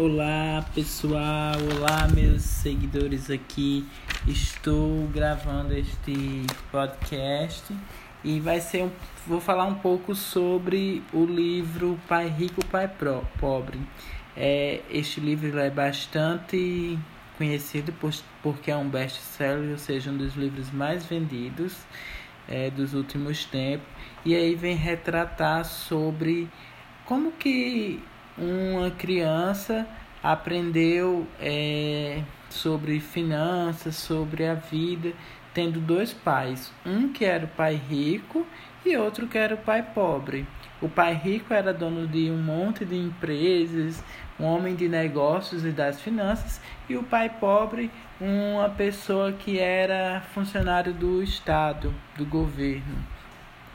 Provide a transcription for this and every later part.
Olá pessoal, olá meus seguidores aqui. Estou gravando este podcast e vai ser um, vou falar um pouco sobre o livro Pai Rico, Pai Pro, Pobre. É, este livro é bastante conhecido por, porque é um best-seller, ou seja, um dos livros mais vendidos é, dos últimos tempos. E aí vem retratar sobre como que uma criança aprendeu é, sobre finanças, sobre a vida, tendo dois pais, um que era o pai rico e outro que era o pai pobre. O pai rico era dono de um monte de empresas, um homem de negócios e das finanças, e o pai pobre, uma pessoa que era funcionário do Estado, do governo.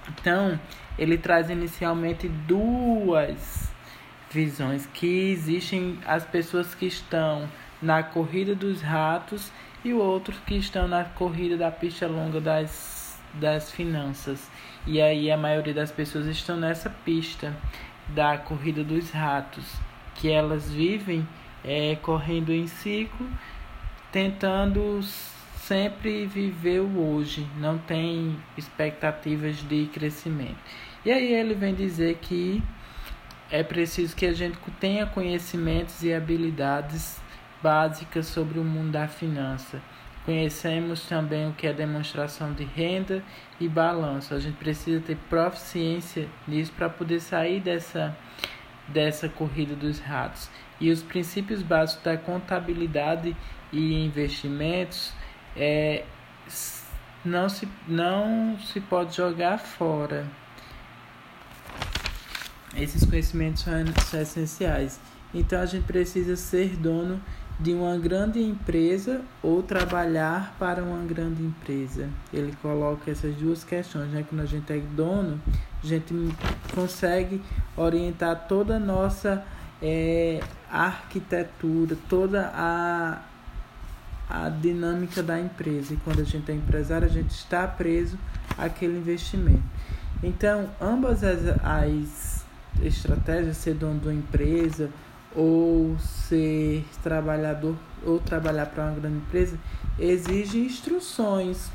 Então, ele traz inicialmente duas visões que existem as pessoas que estão na corrida dos ratos e outros que estão na corrida da pista longa das, das finanças. E aí a maioria das pessoas estão nessa pista da corrida dos ratos, que elas vivem é, correndo em ciclo, tentando sempre viver o hoje, não tem expectativas de crescimento. E aí ele vem dizer que é preciso que a gente tenha conhecimentos e habilidades básicas sobre o mundo da finança. Conhecemos também o que é demonstração de renda e balanço. A gente precisa ter proficiência nisso para poder sair dessa, dessa corrida dos ratos. E os princípios básicos da contabilidade e investimentos é, não, se, não se pode jogar fora. Esses conhecimentos são, essenciais. Então a gente precisa ser dono de uma grande empresa ou trabalhar para uma grande empresa. Ele coloca essas duas questões, né? Quando a gente é dono, a gente consegue orientar toda a nossa é, arquitetura, toda a, a dinâmica da empresa. E quando a gente é empresário, a gente está preso àquele investimento. Então, ambas as, as estratégia ser dono de uma empresa ou ser trabalhador ou trabalhar para uma grande empresa exige instruções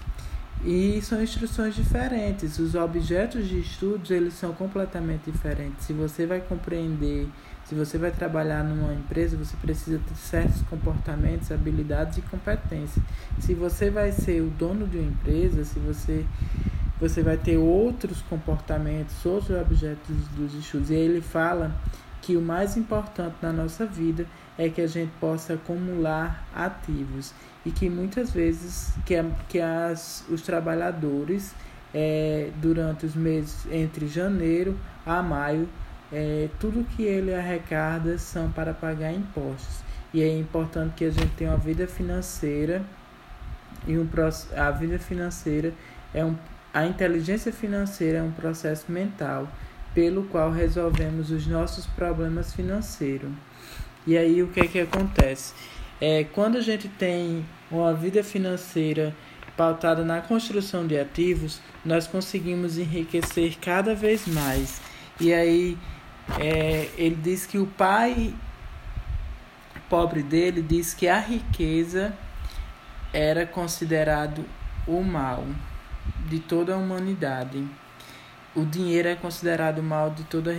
e são instruções diferentes. Os objetos de estudos eles são completamente diferentes. Se você vai compreender, se você vai trabalhar numa empresa, você precisa ter certos comportamentos, habilidades e competências. Se você vai ser o dono de uma empresa, se você você vai ter outros comportamentos, outros objetos dos estudos. E aí ele fala que o mais importante na nossa vida é que a gente possa acumular ativos e que muitas vezes que, que as, os trabalhadores é, durante os meses entre janeiro a maio é, tudo que ele arrecada são para pagar impostos e é importante que a gente tenha uma vida financeira e um a vida financeira é um a inteligência financeira é um processo mental pelo qual resolvemos os nossos problemas financeiros. E aí o que é que acontece? É, quando a gente tem uma vida financeira pautada na construção de ativos, nós conseguimos enriquecer cada vez mais. E aí é, ele diz que o pai pobre dele diz que a riqueza era considerado o mal de toda a humanidade. O dinheiro é considerado o mal de toda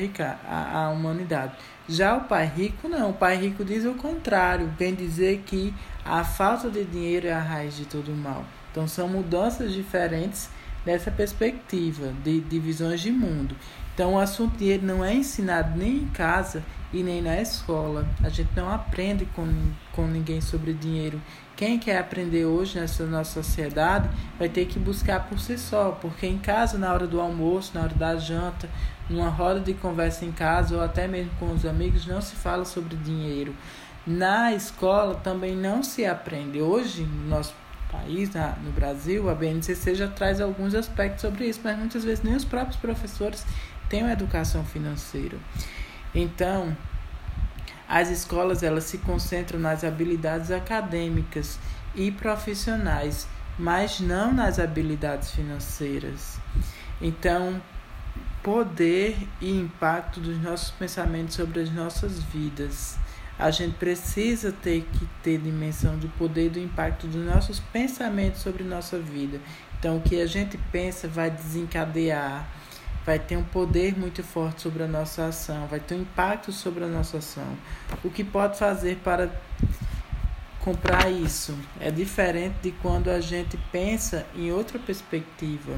a, a humanidade. Já o pai rico, não. O pai rico diz o contrário. Vem dizer que a falta de dinheiro é a raiz de todo o mal. Então, são mudanças diferentes nessa perspectiva de, de visões de mundo. Então, o assunto dinheiro não é ensinado nem em casa e nem na escola. A gente não aprende com, com ninguém sobre dinheiro. Quem quer aprender hoje nessa nossa sociedade vai ter que buscar por si só, porque em casa, na hora do almoço, na hora da janta, numa roda de conversa em casa ou até mesmo com os amigos, não se fala sobre dinheiro. Na escola também não se aprende. Hoje, no nosso país, no Brasil, a BNCC já traz alguns aspectos sobre isso, mas muitas vezes nem os próprios professores têm uma educação financeira. Então, as escolas elas se concentram nas habilidades acadêmicas e profissionais, mas não nas habilidades financeiras. Então, poder e impacto dos nossos pensamentos sobre as nossas vidas. a gente precisa ter que ter dimensão do poder do impacto dos nossos pensamentos sobre nossa vida. Então, o que a gente pensa vai desencadear, vai ter um poder muito forte sobre a nossa ação, vai ter um impacto sobre a nossa ação. O que pode fazer para comprar isso é diferente de quando a gente pensa em outra perspectiva.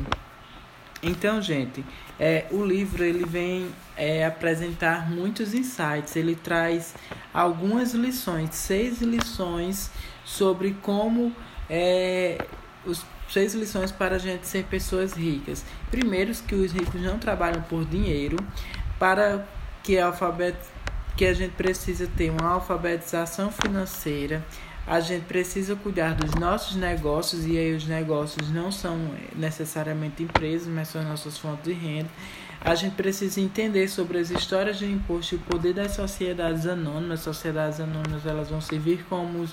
Então, gente, é, o livro ele vem é, apresentar muitos insights. Ele traz algumas lições, seis lições sobre como é, os seis lições para a gente ser pessoas ricas. Primeiro, que os ricos não trabalham por dinheiro, para que a alfabet que a gente precisa ter uma alfabetização financeira, a gente precisa cuidar dos nossos negócios, e aí os negócios não são necessariamente empresas, mas são nossas fontes de renda. A gente precisa entender sobre as histórias de imposto e o poder das sociedades anônimas. As sociedades anônimas elas vão servir como,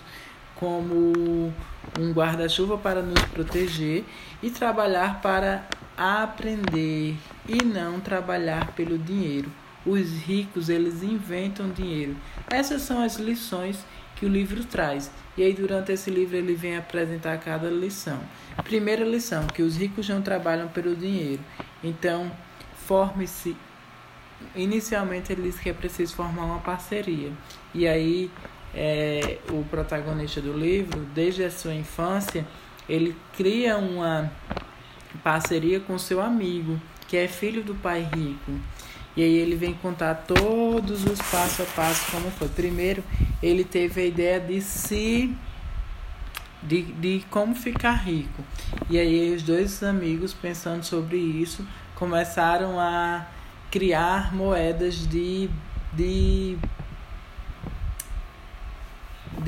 como um guarda-chuva para nos proteger e trabalhar para aprender e não trabalhar pelo dinheiro. Os ricos, eles inventam dinheiro. Essas são as lições que o livro traz. E aí, durante esse livro, ele vem apresentar cada lição. Primeira lição: que os ricos não trabalham pelo dinheiro. Então, forme-se. Inicialmente, ele diz que é preciso formar uma parceria. E aí, é, o protagonista do livro, desde a sua infância, ele cria uma parceria com seu amigo, que é filho do pai rico. E aí ele vem contar todos os passo a passo como foi. Primeiro, ele teve a ideia de se de, de como ficar rico. E aí os dois amigos pensando sobre isso começaram a criar moedas de de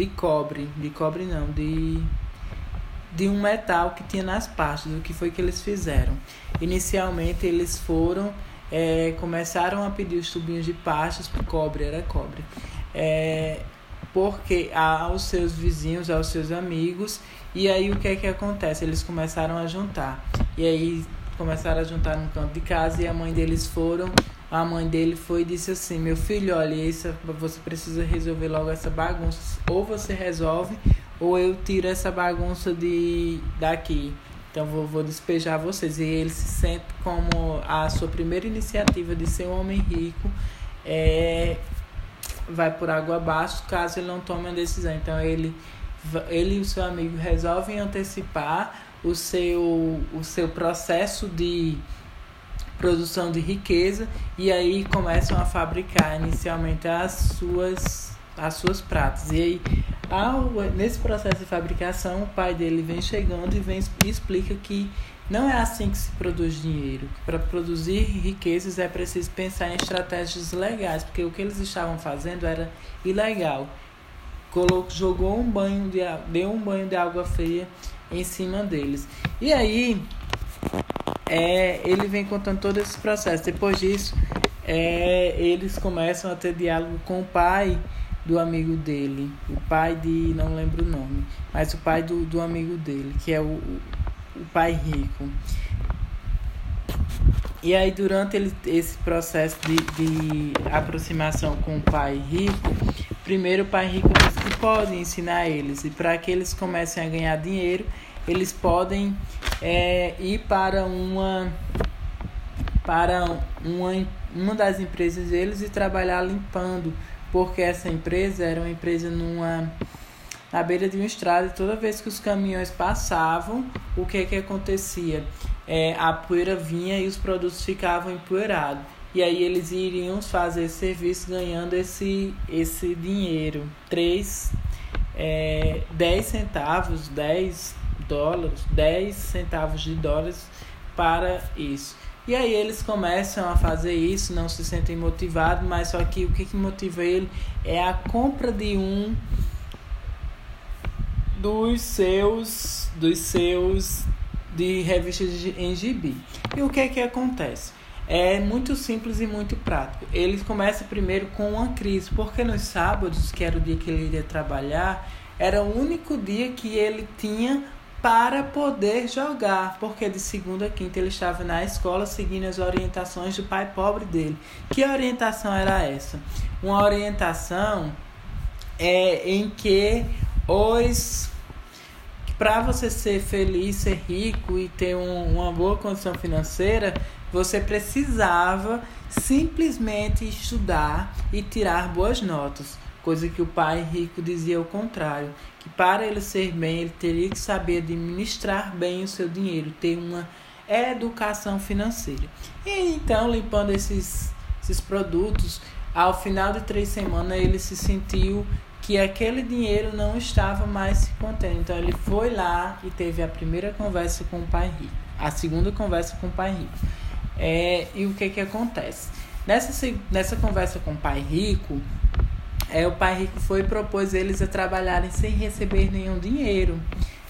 de cobre, de cobre não, de de um metal que tinha nas partes. O que foi que eles fizeram? Inicialmente eles foram é, começaram a pedir os tubinhos de pastas, cobre, era cobre, é, porque aos seus vizinhos, aos seus amigos, e aí o que é que acontece? Eles começaram a juntar, e aí começaram a juntar no canto de casa, e a mãe deles foram, a mãe dele foi e disse assim, meu filho, olha, isso, você precisa resolver logo essa bagunça, ou você resolve, ou eu tiro essa bagunça de daqui. Então vou, vou despejar vocês. E ele se sente como a sua primeira iniciativa de ser um homem rico é, vai por água abaixo caso ele não tome uma decisão. Então ele, ele e o seu amigo resolvem antecipar o seu, o seu processo de produção de riqueza e aí começam a fabricar inicialmente as suas as suas pratas. E aí ao, nesse processo de fabricação, o pai dele vem chegando e, vem, e explica que não é assim que se produz dinheiro. Para produzir riquezas é preciso pensar em estratégias legais, porque o que eles estavam fazendo era ilegal. Colocou, jogou um banho de deu um banho de água fria em cima deles. E aí é, ele vem contando todo esse processo. Depois disso, é, eles começam a ter diálogo com o pai do amigo dele, o pai de, não lembro o nome, mas o pai do, do amigo dele, que é o, o pai rico. E aí, durante ele, esse processo de, de aproximação com o pai rico, primeiro o pai rico diz que pode ensinar eles, e para que eles comecem a ganhar dinheiro, eles podem é, ir para uma para uma, uma das empresas deles e trabalhar limpando porque essa empresa era uma empresa numa na beira de uma estrada e toda vez que os caminhões passavam, o que que acontecia? É, a poeira vinha e os produtos ficavam empoeirados. E aí eles iriam fazer esse serviço ganhando esse, esse dinheiro. 3, é, 10 centavos, 10 dólares, 10 centavos de dólares para isso. E aí eles começam a fazer isso, não se sentem motivados, mas só que o que, que motiva ele é a compra de um dos seus dos seus de revistas em gibi. E o que é que acontece? É muito simples e muito prático. Ele começa primeiro com uma crise, porque nos sábados, que era o dia que ele iria trabalhar, era o único dia que ele tinha para poder jogar, porque de segunda a quinta ele estava na escola seguindo as orientações do pai pobre dele. Que orientação era essa? Uma orientação é, em que os para você ser feliz, ser rico e ter um, uma boa condição financeira, você precisava simplesmente estudar e tirar boas notas, coisa que o pai rico dizia o contrário, que para ele ser bem, ele teria que saber administrar bem o seu dinheiro, ter uma educação financeira. E então, limpando esses, esses produtos, ao final de três semanas ele se sentiu que aquele dinheiro não estava mais se contendo. Então ele foi lá e teve a primeira conversa com o pai rico, a segunda conversa com o pai rico. É, e o que que acontece? Nessa, nessa conversa com o pai rico, é, o pai rico foi e propôs eles a trabalharem sem receber nenhum dinheiro.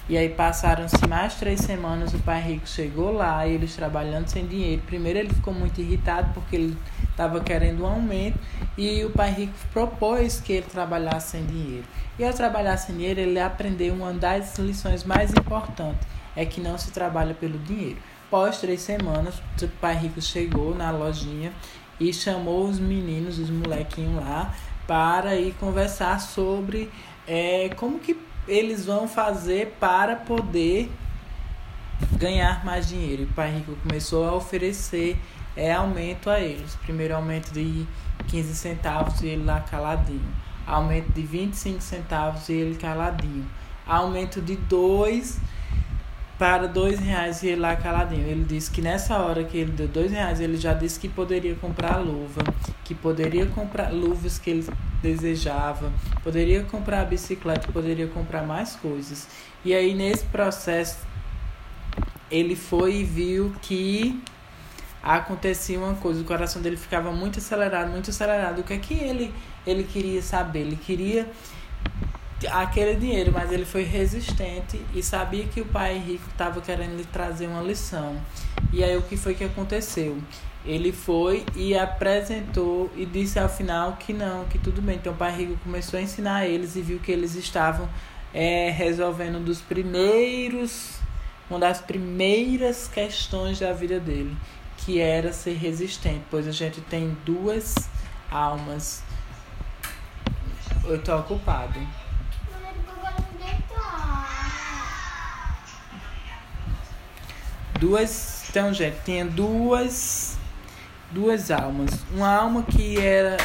E aí passaram-se mais três semanas, o pai rico chegou lá, eles trabalhando sem dinheiro. Primeiro ele ficou muito irritado porque ele estava querendo um aumento e o pai rico propôs que ele trabalhasse sem dinheiro. E ao trabalhar sem dinheiro, ele aprendeu uma das lições mais importantes, é que não se trabalha pelo dinheiro. Após três semanas, o pai rico chegou na lojinha e chamou os meninos, os molequinhos lá, para ir conversar sobre é, como que eles vão fazer para poder ganhar mais dinheiro. E o pai rico começou a oferecer é, aumento a eles. Primeiro aumento de 15 centavos e ele lá caladinho. Aumento de 25 centavos e ele caladinho. Aumento de 2 para dois reais e ele lá caladinho. Ele disse que nessa hora que ele deu dois reais, ele já disse que poderia comprar luva, que poderia comprar luvas que ele desejava, poderia comprar bicicleta, poderia comprar mais coisas. E aí nesse processo ele foi e viu que acontecia uma coisa, o coração dele ficava muito acelerado, muito acelerado. O que é que ele ele queria saber? Ele queria aquele dinheiro, mas ele foi resistente e sabia que o pai rico estava querendo lhe trazer uma lição. E aí o que foi que aconteceu? Ele foi e apresentou e disse ao final que não, que tudo bem. Então o pai rico começou a ensinar eles e viu que eles estavam é, resolvendo dos primeiros, uma das primeiras questões da vida dele, que era ser resistente, pois a gente tem duas almas. Eu estou ocupado. Duas. Então, gente, tinha duas duas almas. Uma alma que era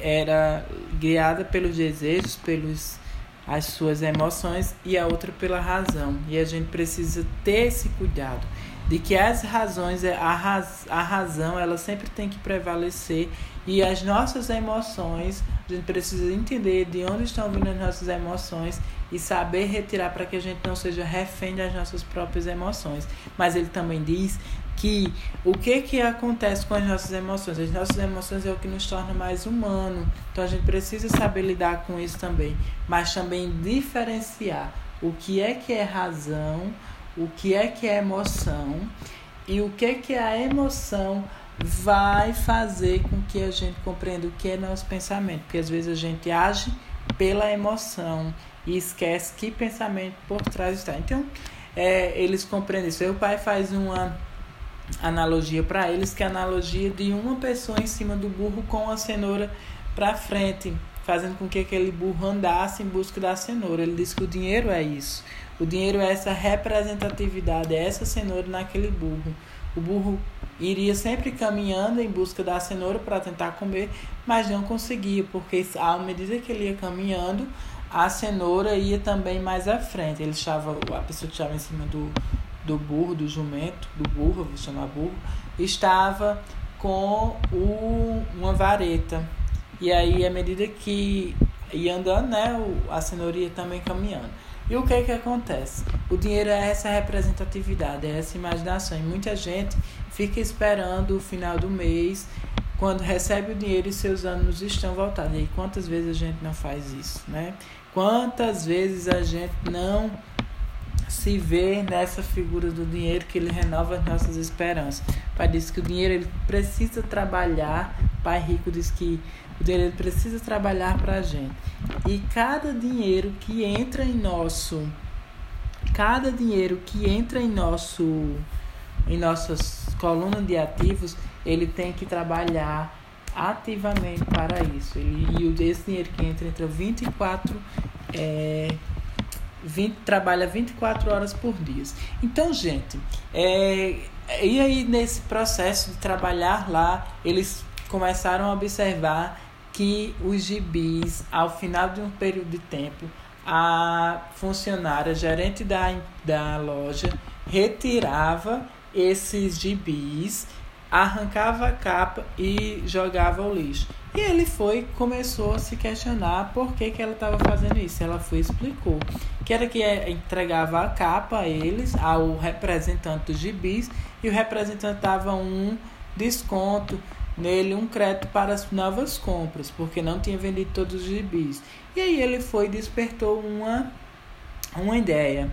era guiada pelos desejos, pelos as suas emoções e a outra pela razão. E a gente precisa ter esse cuidado de que as razões, a, raz, a razão, ela sempre tem que prevalecer e as nossas emoções, a gente precisa entender de onde estão vindo as nossas emoções e saber retirar para que a gente não seja refém das nossas próprias emoções. Mas ele também diz que o que que acontece com as nossas emoções? As nossas emoções é o que nos torna mais humano. Então a gente precisa saber lidar com isso também, mas também diferenciar o que é que é razão, o que é que é emoção e o que é que a emoção vai fazer com que a gente compreenda o que é nosso pensamento, porque às vezes a gente age pela emoção e esquece que pensamento por trás está. Então, é, eles compreendem isso. O pai faz uma analogia para eles, que é a analogia de uma pessoa em cima do burro com a cenoura para frente, fazendo com que aquele burro andasse em busca da cenoura. Ele diz que o dinheiro é isso. O dinheiro é essa representatividade, é essa cenoura naquele burro. O burro iria sempre caminhando em busca da cenoura para tentar comer, mas não conseguia, porque à medida que ele ia caminhando, a cenoura ia também mais à frente. Ele estava, a pessoa estava em cima do, do burro, do jumento, do burro, vou chamar burro, estava com o, uma vareta. E aí, à medida que ia andando, né, a cenoura ia também caminhando. E o que é que acontece? O dinheiro é essa representatividade, é essa imaginação. E muita gente fica esperando o final do mês, quando recebe o dinheiro e seus anos estão voltados. E quantas vezes a gente não faz isso, né? Quantas vezes a gente não se vê nessa figura do dinheiro que ele renova as nossas esperanças. O pai diz que o dinheiro ele precisa trabalhar. O pai rico diz que o dinheiro ele precisa trabalhar para a gente. E cada dinheiro que entra em nosso cada dinheiro que entra em nosso em nossas colunas de ativos, ele tem que trabalhar ativamente para isso. E esse dinheiro que entra, entra 24 é, 20, trabalha 24 horas por dia. Então, gente, é, e aí nesse processo de trabalhar lá, eles começaram a observar que os gibis, ao final de um período de tempo, a funcionária, gerente da, da loja, retirava esses gibis, arrancava a capa e jogava ao lixo. E ele foi, começou a se questionar por que, que ela estava fazendo isso. Ela foi explicou que era que entregava a capa a eles, ao representante dos gibis, e o representante dava um desconto nele, um crédito para as novas compras, porque não tinha vendido todos os gibis. E aí ele foi e despertou uma, uma ideia.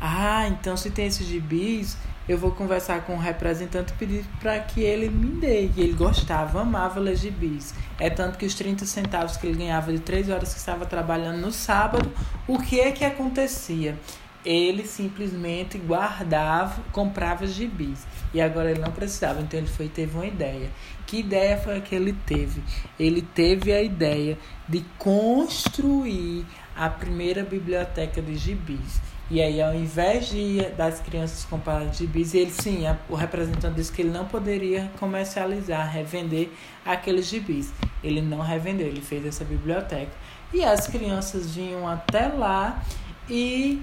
Ah, então se tem esses gibis, eu vou conversar com o representante e pedir para que ele me dê. E ele gostava, amava ler gibis. É tanto que os 30 centavos que ele ganhava de 3 horas que estava trabalhando no sábado, o que é que acontecia? Ele simplesmente guardava, comprava gibis. E agora ele não precisava, então ele foi teve uma ideia. Que ideia foi a que ele teve? Ele teve a ideia de construir a primeira biblioteca de gibis. E aí, ao invés de das crianças comprarem gibis, ele sim, a, o representante disse que ele não poderia comercializar, revender aqueles gibis. Ele não revendeu, ele fez essa biblioteca. E as crianças vinham até lá e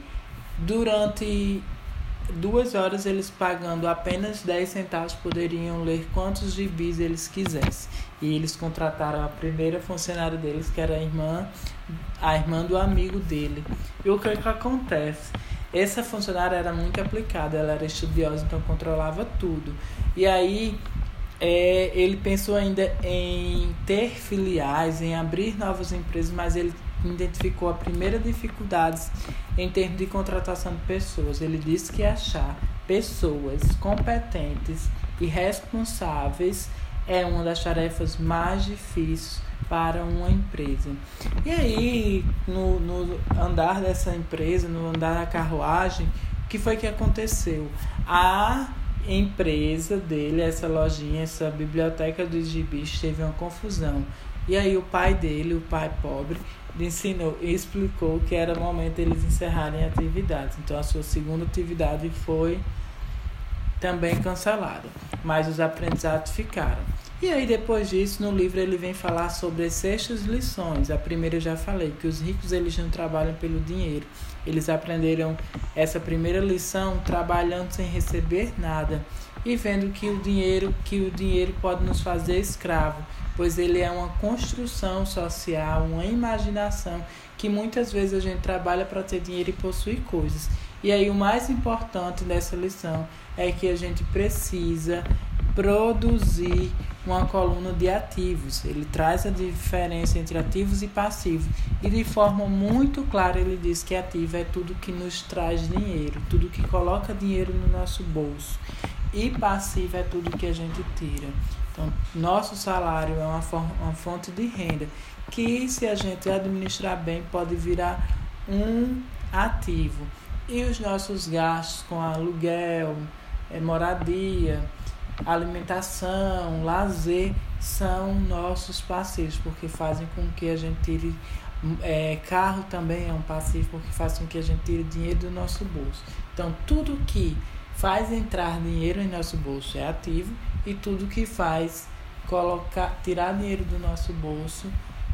durante duas horas eles pagando apenas 10 centavos poderiam ler quantos gibis eles quisessem. E eles contrataram a primeira funcionária deles, que era a irmã, a irmã do amigo dele. E o que, é que acontece? Essa funcionária era muito aplicada, ela era estudiosa, então controlava tudo. E aí é, ele pensou ainda em ter filiais, em abrir novas empresas, mas ele identificou a primeira dificuldade em termos de contratação de pessoas. Ele disse que achar pessoas competentes e responsáveis é uma das tarefas mais difíceis para uma empresa. E aí, no, no andar dessa empresa, no andar da carruagem, o que foi que aconteceu? A empresa dele, essa lojinha, essa biblioteca dos gibis, teve uma confusão. E aí o pai dele, o pai pobre, ensinou e explicou que era o momento deles encerrarem atividades. Então a sua segunda atividade foi também cancelada, mas os aprendizados ficaram. E aí depois disso, no livro ele vem falar sobre as sextas lições. A primeira eu já falei que os ricos eles não trabalham pelo dinheiro. Eles aprenderam essa primeira lição trabalhando sem receber nada e vendo que o dinheiro que o dinheiro pode nos fazer escravo pois ele é uma construção social, uma imaginação que muitas vezes a gente trabalha para ter dinheiro e possuir coisas. E aí o mais importante dessa lição é que a gente precisa produzir uma coluna de ativos. Ele traz a diferença entre ativos e passivos. E de forma muito clara ele diz que ativo é tudo que nos traz dinheiro, tudo que coloca dinheiro no nosso bolso. E passivo é tudo que a gente tira. Então, nosso salário é uma, uma fonte de renda que, se a gente administrar bem, pode virar um ativo. E os nossos gastos com aluguel, é, moradia, alimentação, lazer são nossos passivos, porque fazem com que a gente tire. É, carro também é um passivo, porque faz com que a gente tire dinheiro do nosso bolso. Então, tudo que faz entrar dinheiro em nosso bolso é ativo e tudo que faz colocar, tirar dinheiro do nosso bolso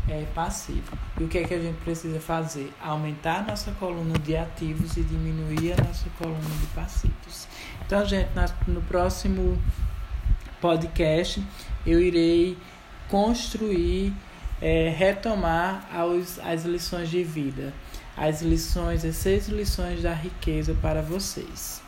é passivo. E o que é que a gente precisa fazer? Aumentar a nossa coluna de ativos e diminuir a nossa coluna de passivos. Então, gente, no próximo podcast eu irei construir, é, retomar as, as lições de vida, as lições, as seis lições da riqueza para vocês.